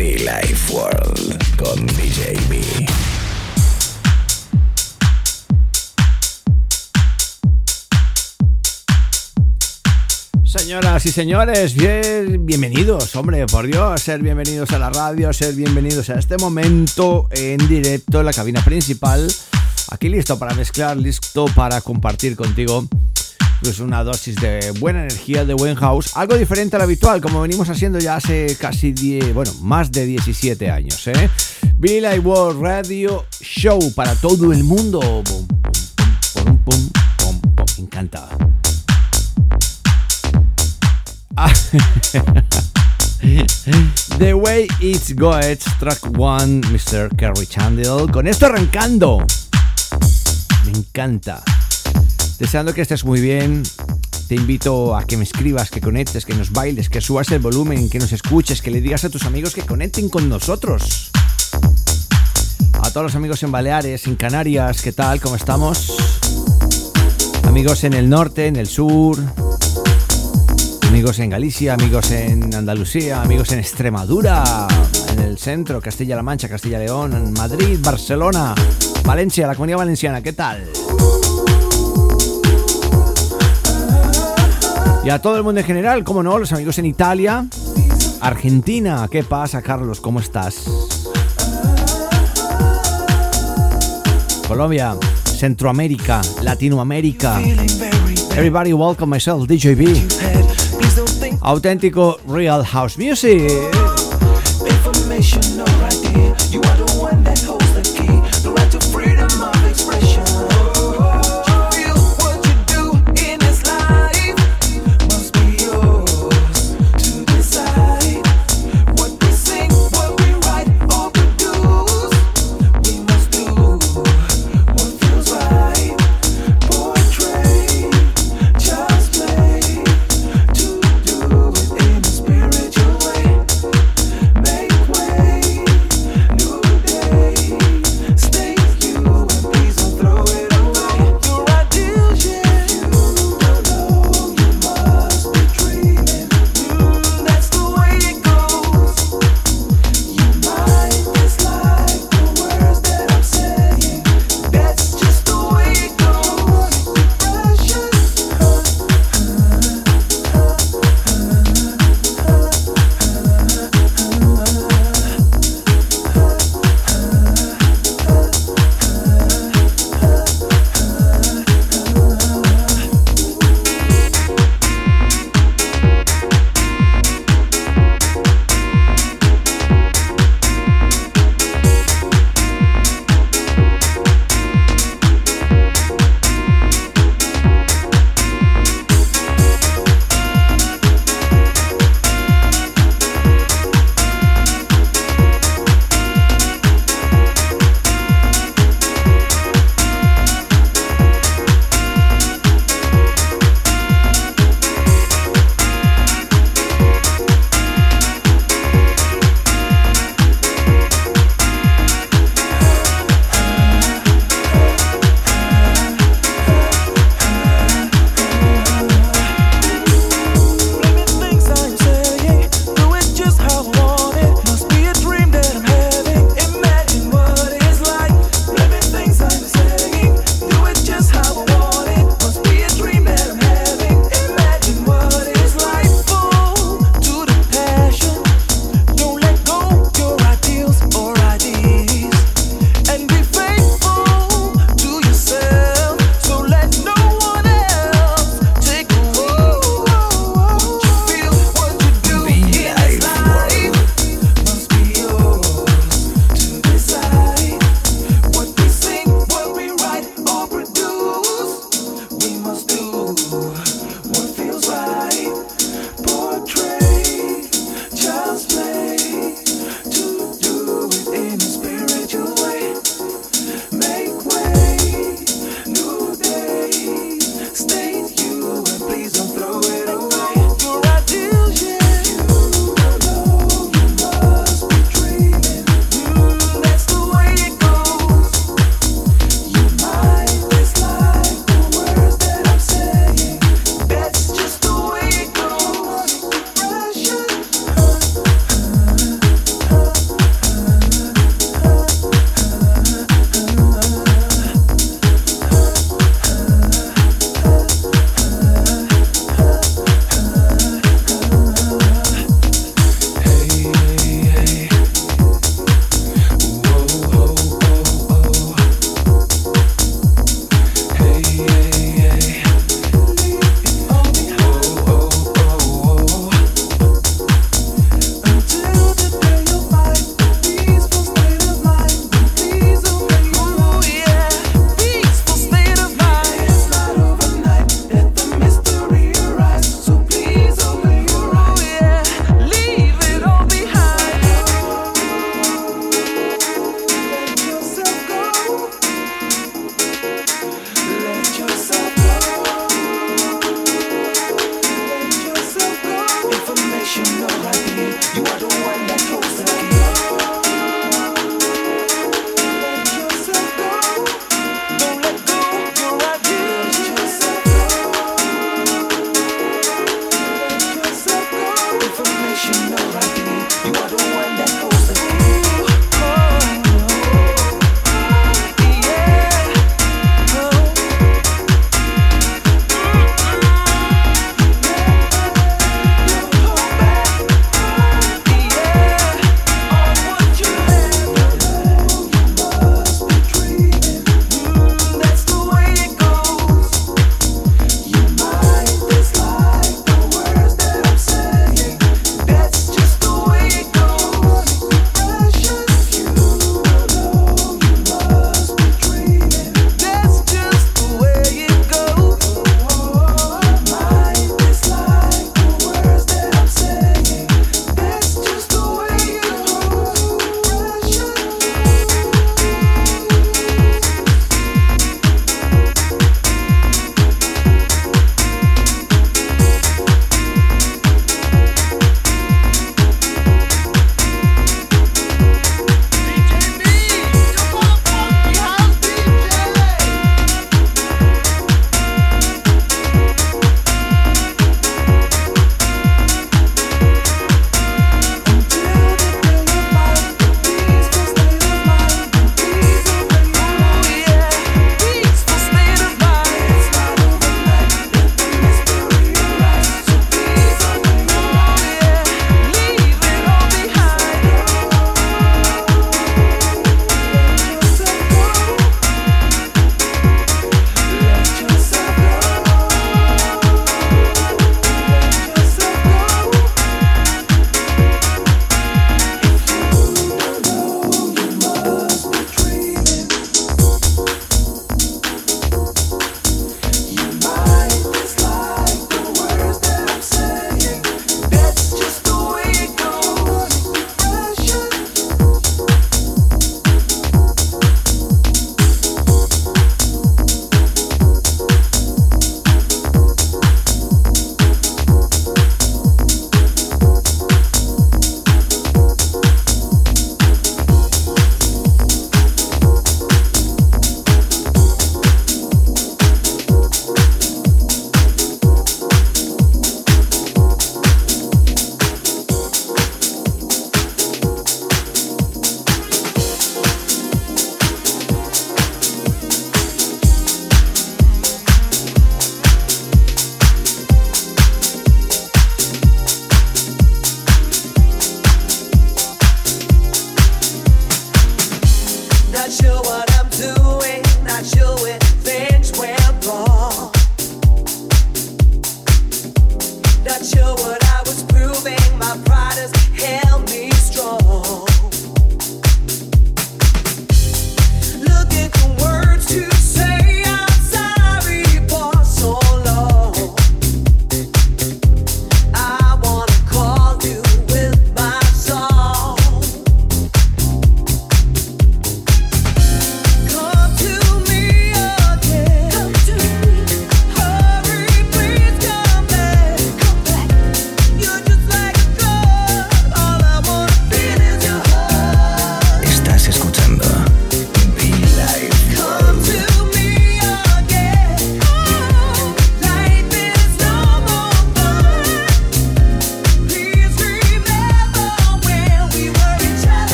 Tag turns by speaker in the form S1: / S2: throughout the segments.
S1: Life World con DJ.
S2: Señoras y señores, bien, bienvenidos, hombre, por Dios, ser bienvenidos a la radio, ser bienvenidos a este momento en directo en la cabina principal. Aquí listo para mezclar, listo para compartir contigo pues una dosis de buena energía, de buen house, algo diferente al habitual, como venimos haciendo ya hace casi 10, bueno, más de 17 años, ¿eh? Billy World Radio Show para todo el mundo. Encanta. Ah. The Way It's Goes, track one, Mr. Kerry Chandler. Con esto arrancando. Me encanta. Deseando que estés muy bien. Te invito a que me escribas, que conectes, que nos bailes, que subas el volumen, que nos escuches, que le digas a tus amigos que conecten con nosotros. A todos los amigos en Baleares, en Canarias, ¿qué tal? ¿Cómo estamos? Amigos en el norte, en el sur, amigos en Galicia, amigos en Andalucía, amigos en Extremadura, en el centro, Castilla-La Mancha, Castilla-León, Madrid, Barcelona, Valencia, la comunidad valenciana, ¿qué tal? Y a todo el mundo en general, como no, los amigos en Italia, Argentina, ¿qué pasa, Carlos? ¿Cómo estás? Colombia, Centroamérica, Latinoamérica. Everybody welcome myself, DJB. Auténtico Real House Music.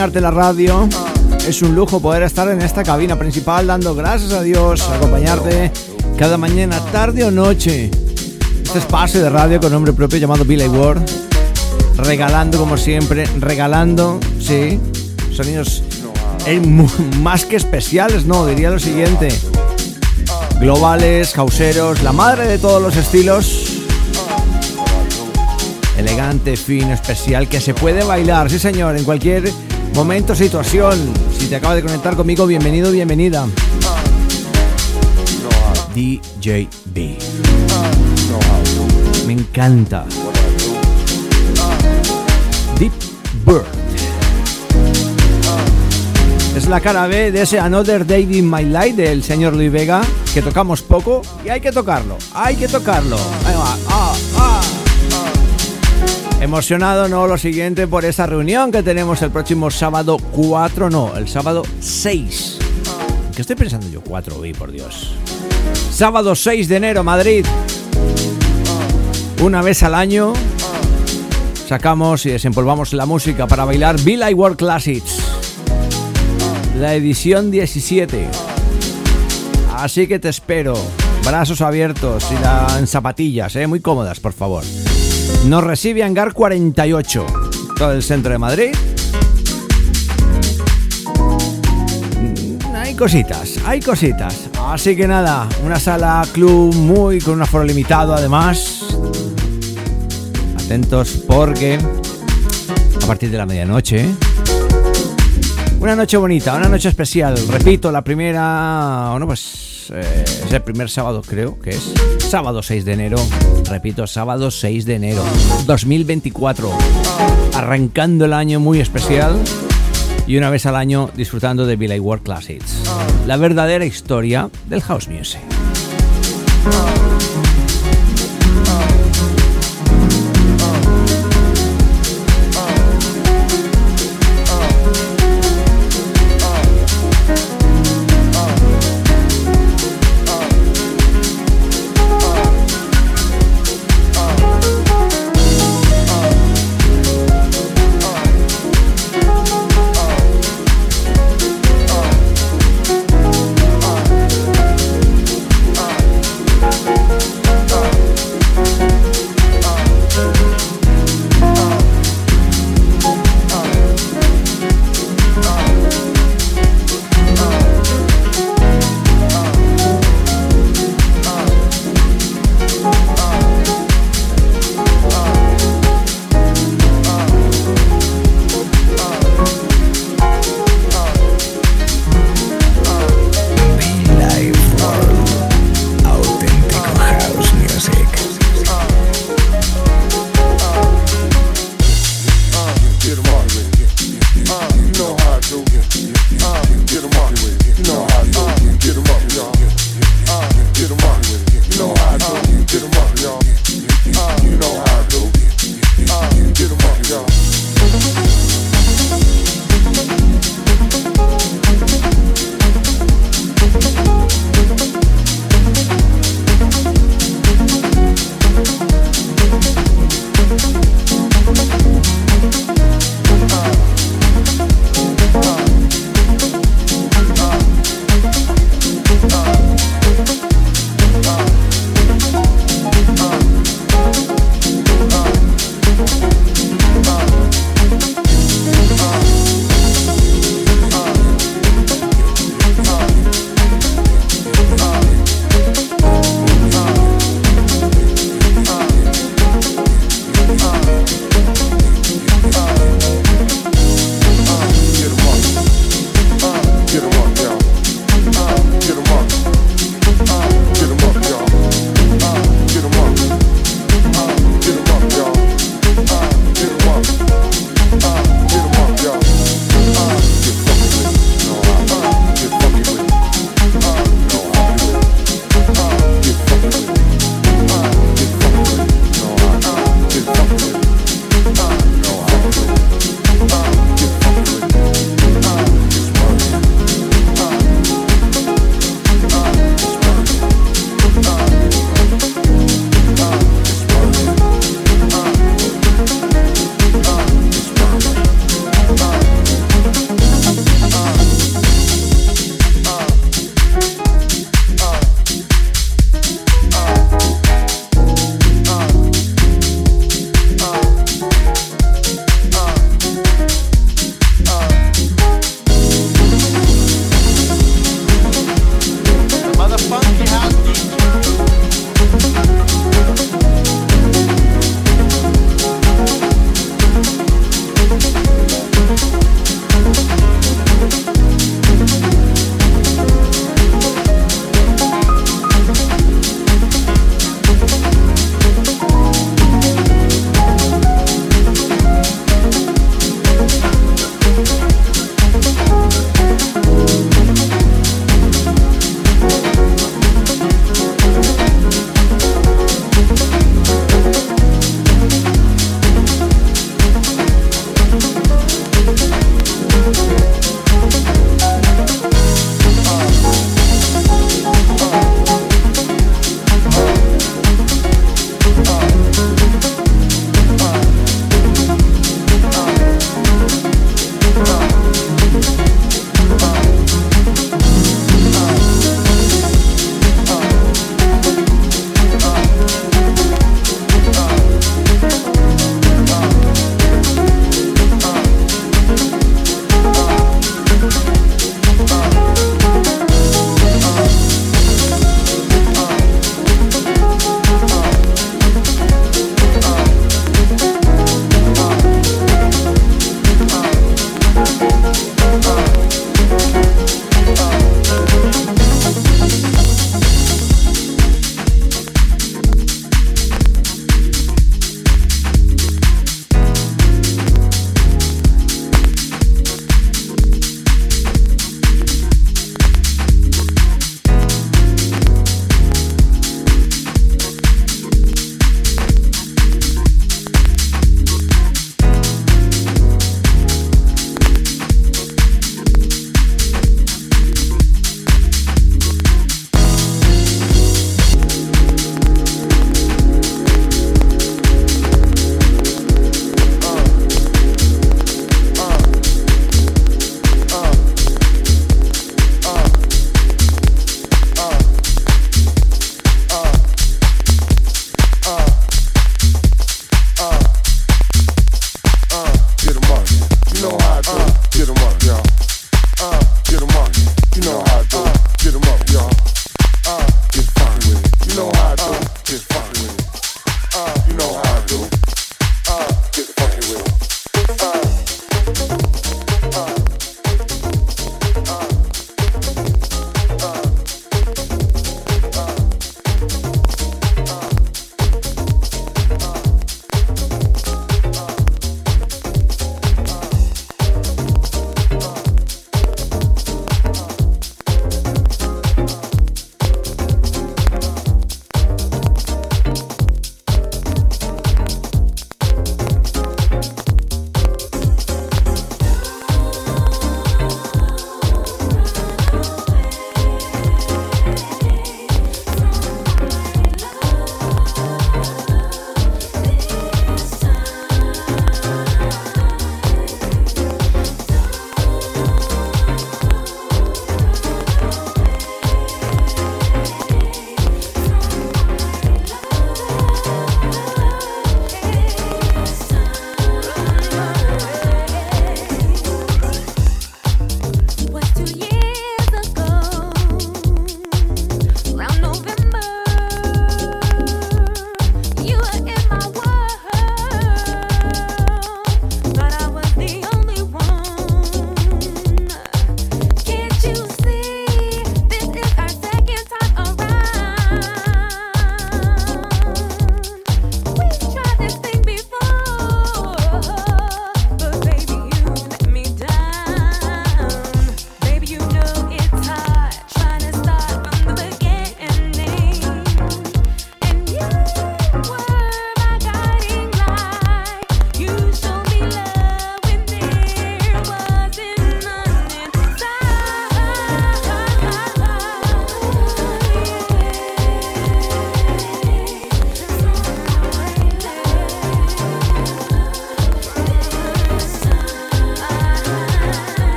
S2: Acompañarte la radio. Es un lujo poder estar en esta cabina principal dando gracias a Dios, acompañarte cada mañana, tarde o noche. Este espacio de radio con nombre propio llamado Billy Ward. Regalando como siempre, regalando, sí, sonidos más que especiales, no, diría lo siguiente. Globales, causeros, la madre de todos los estilos elegante, fino, especial, que se puede bailar, sí señor, en cualquier momento, situación. Si te acabas de conectar conmigo, bienvenido, bienvenida. DJB. Me encanta. Deep Bird. Es la cara B de ese Another Day in My Life del señor Luis Vega, que tocamos poco y hay que tocarlo, hay que tocarlo. Ahí va. Ah, ah. Emocionado, no, lo siguiente por esa reunión que tenemos el próximo sábado 4, no, el sábado 6. ¿Qué estoy pensando yo? 4, hoy, por Dios. Sábado 6 de enero, Madrid. Una vez al año sacamos y desempolvamos la música para bailar Bill World Classics. La edición 17. Así que te espero. Brazos abiertos y la, en zapatillas, ¿eh? muy cómodas, por favor. Nos recibe Hangar 48, todo el centro de Madrid. Mm, hay cositas, hay cositas. Así que nada, una sala club muy con un aforo limitado además. Atentos porque a partir de la medianoche una noche bonita, una noche especial. Repito, la primera, bueno, pues eh, es el primer sábado, creo que es. Sábado 6 de enero. Repito, sábado 6 de enero 2024. Arrancando el año muy especial. Y una vez al año disfrutando de Billy World Classics. La verdadera historia del house music.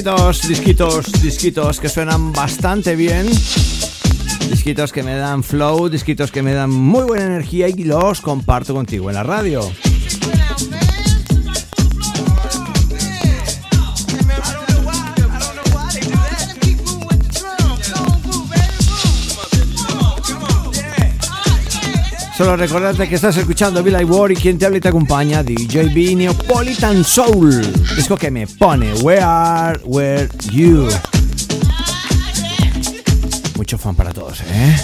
S2: Disquitos, disquitos, disquitos que suenan bastante bien. Disquitos que me dan flow, disquitos que me dan muy buena energía y los comparto contigo en la radio. Solo recordarte que estás escuchando Bill War y quien te habla y te acompaña, DJ B Neapolitan Soul. Disco que me pone Where Are Where You. Mucho fan para todos, ¿eh?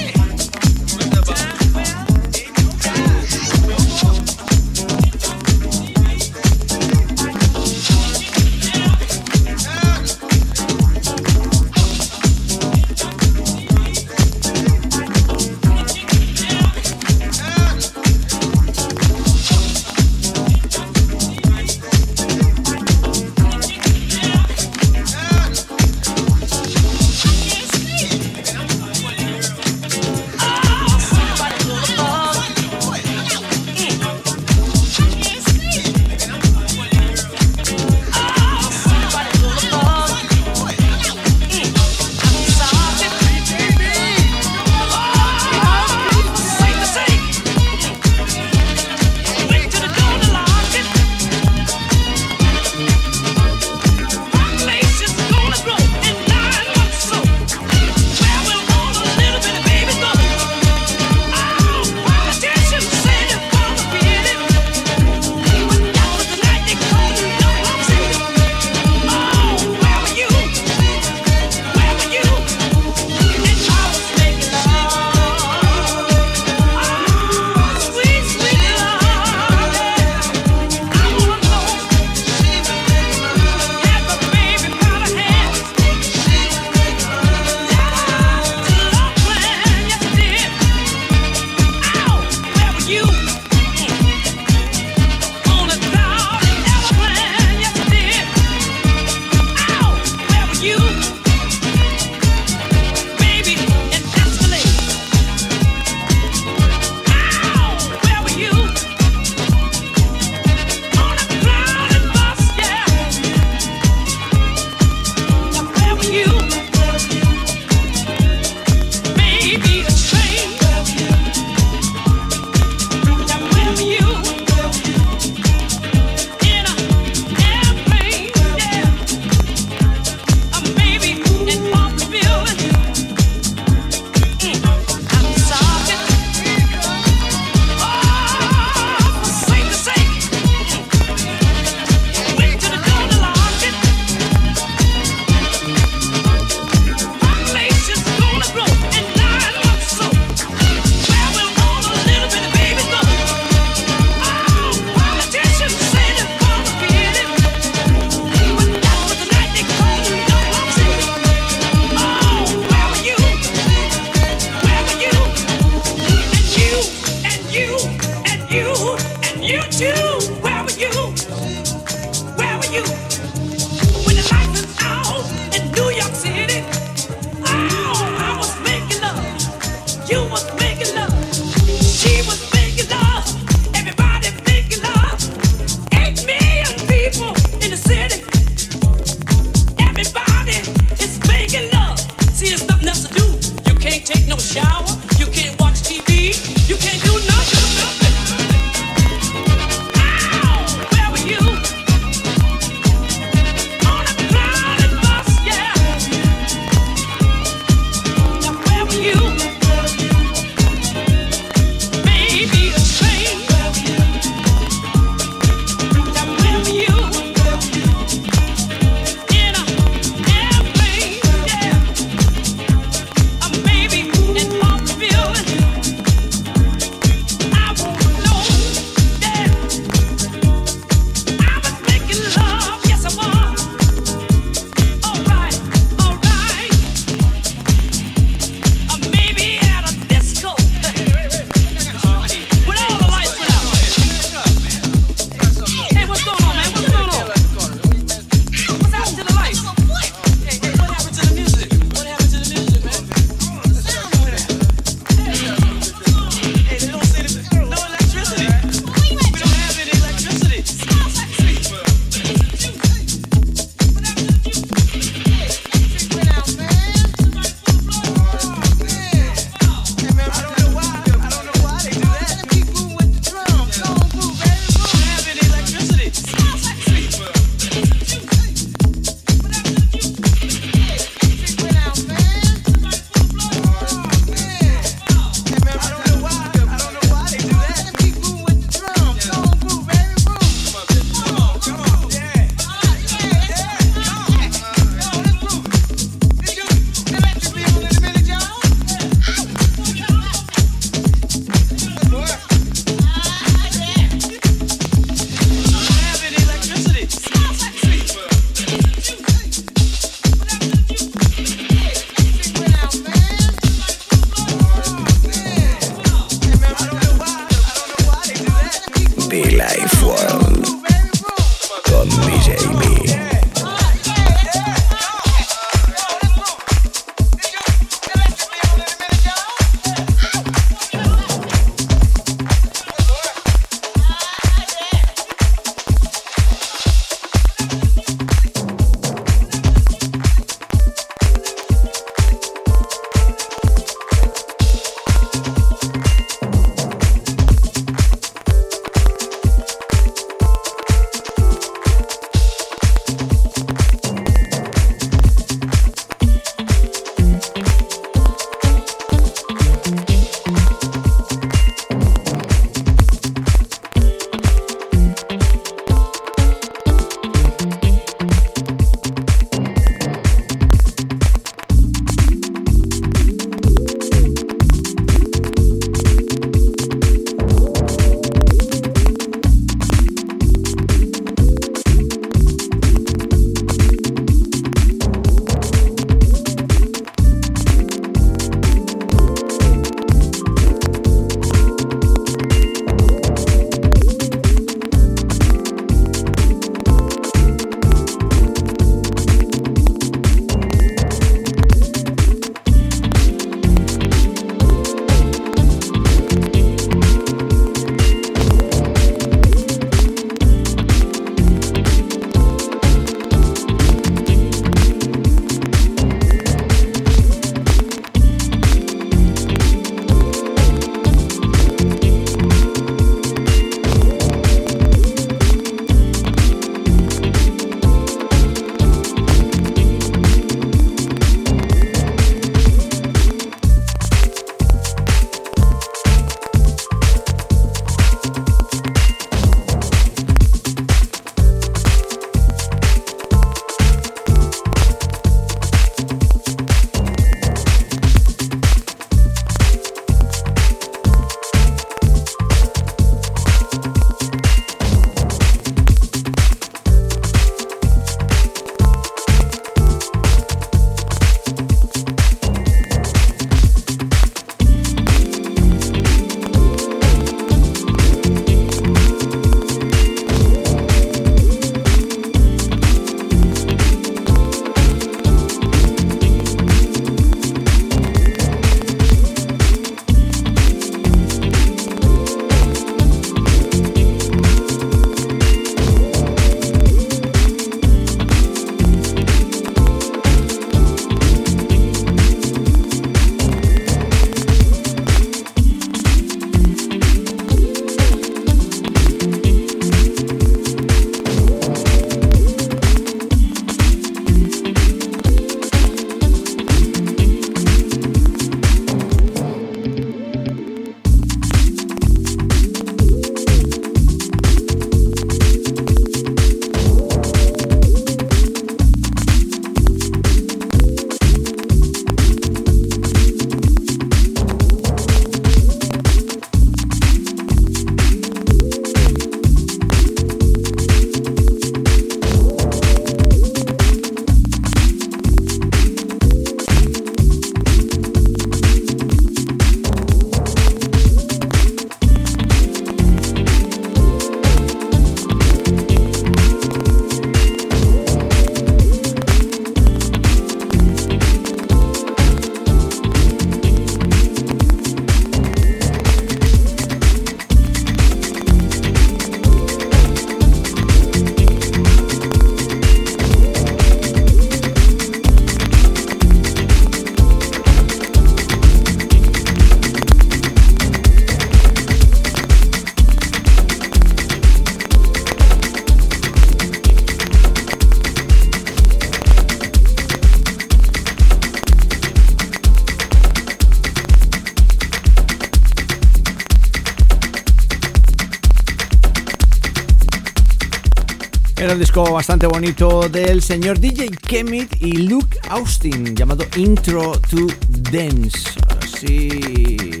S2: Bastante bonito del señor DJ Kemet y Luke Austin llamado Intro to Dance. Así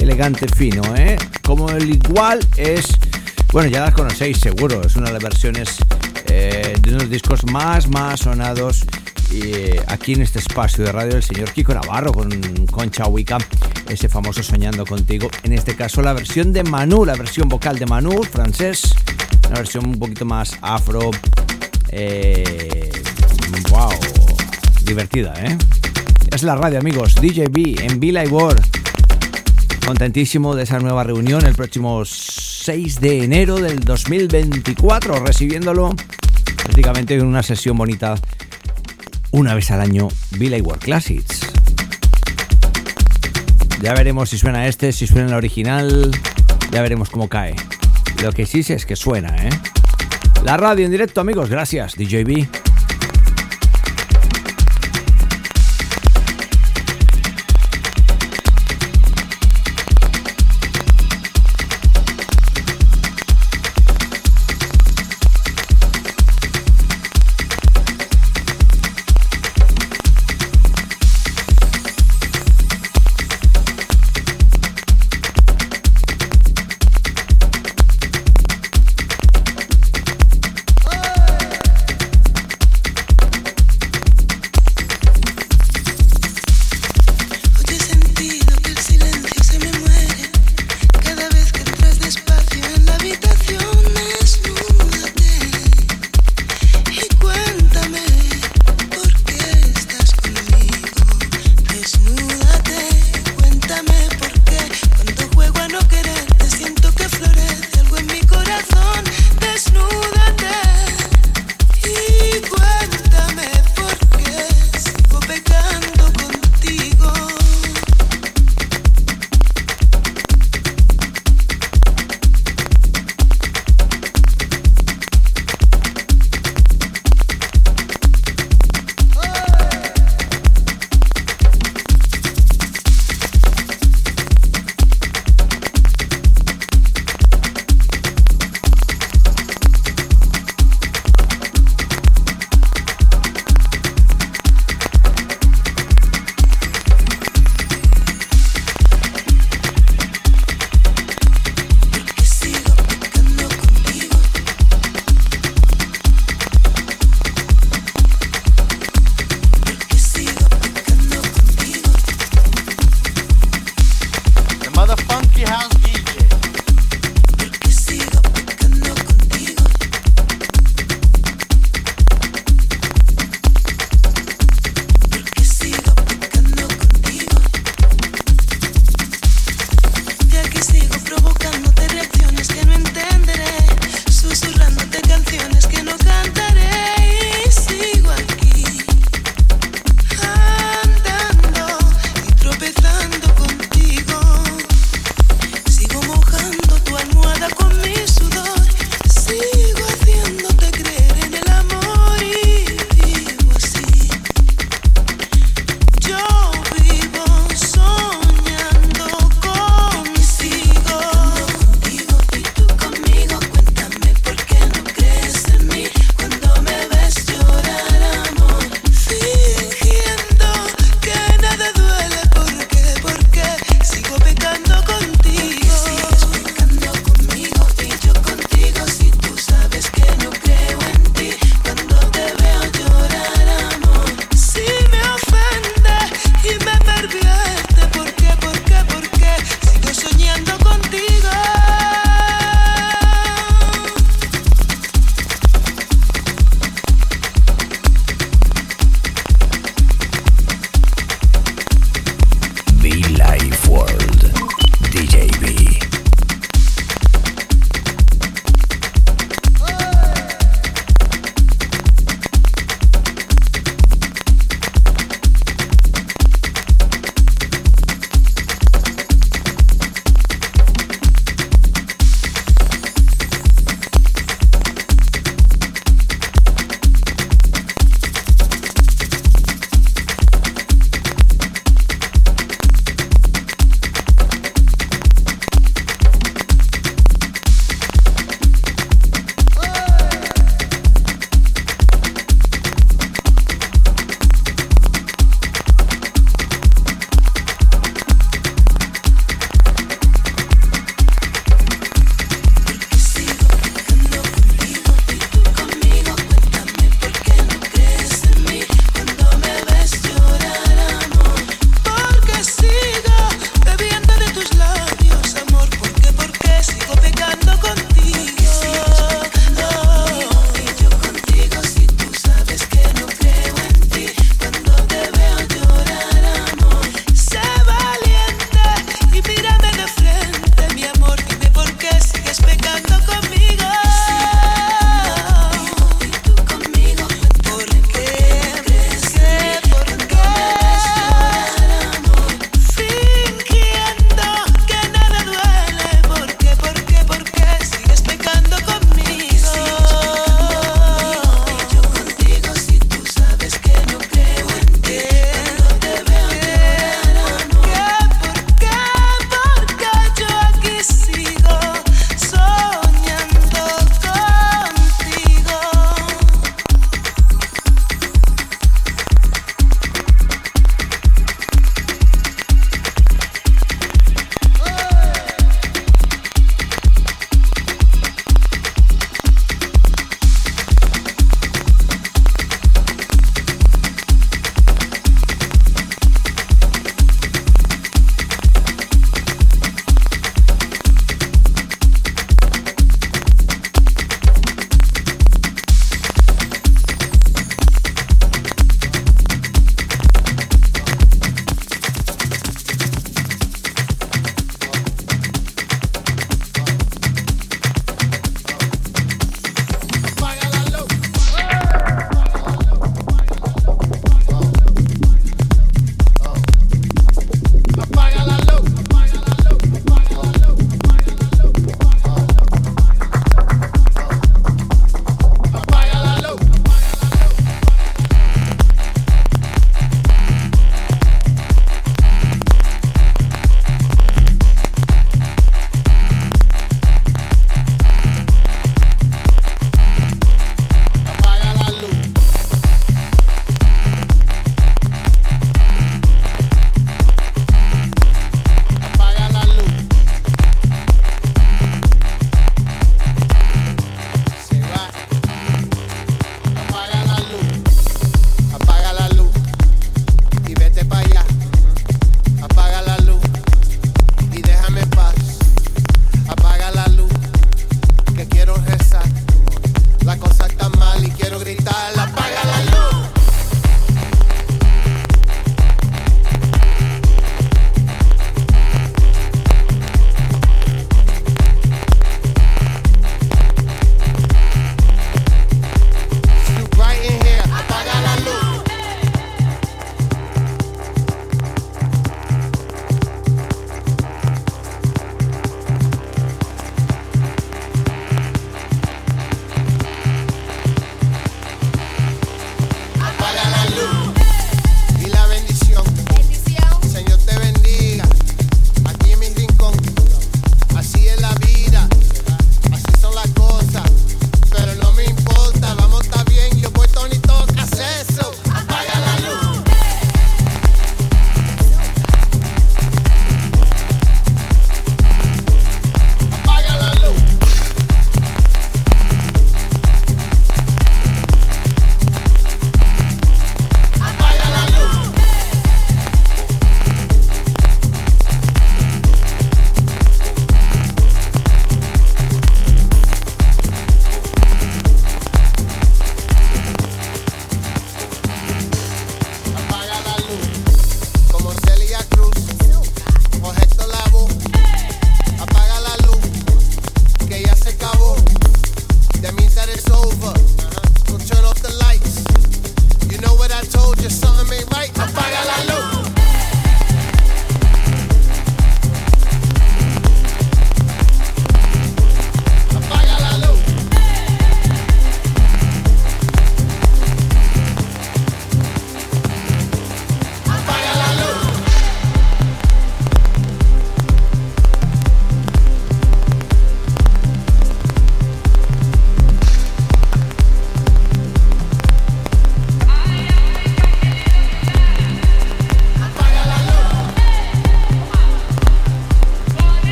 S2: elegante, fino, ¿eh? Como el igual es... Bueno, ya las conocéis seguro, es una de las versiones eh, de unos discos más, más sonados eh, aquí en este espacio de radio del señor Kiko Navarro con Concha Wicca, ese famoso Soñando Contigo. En este caso la versión de Manu, la versión vocal de Manu, francés, una versión un poquito más afro. Eh, wow, divertida, ¿eh? Es la radio, amigos. DJB en Villa World. Contentísimo de esa nueva reunión el próximo 6 de enero del 2024, recibiéndolo prácticamente en una sesión bonita una vez al año Villa World Classics. Ya veremos si suena este, si suena el original, ya veremos cómo cae. Lo que sí sé es que suena, ¿eh? La radio en directo, amigos, gracias, DJB.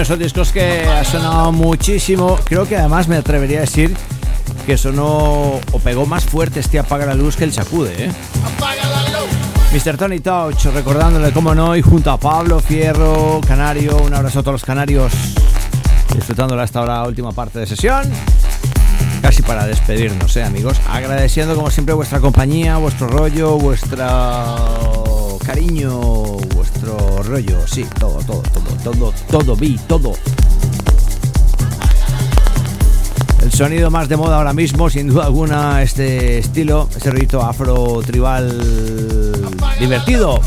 S2: Esos discos que ha sonado muchísimo. Creo que además me atrevería a decir que sonó o pegó más fuerte este Apaga la Luz que el Sacude. ¿eh? Mr. Tony Touch, recordándole cómo no, y junto a Pablo Fierro, Canario, un abrazo a todos los canarios, disfrutando hasta ahora última parte de sesión. Casi para despedirnos, ¿eh, amigos. Agradeciendo como siempre vuestra compañía, vuestro rollo, vuestro cariño, vuestro rollo. Sí, todo, todo, todo todo, todo, vi, todo. Sonido más de moda ahora mismo, sin duda alguna, este estilo, ese rito afro tribal divertido.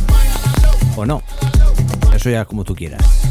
S2: O no, eso ya como tú quieras.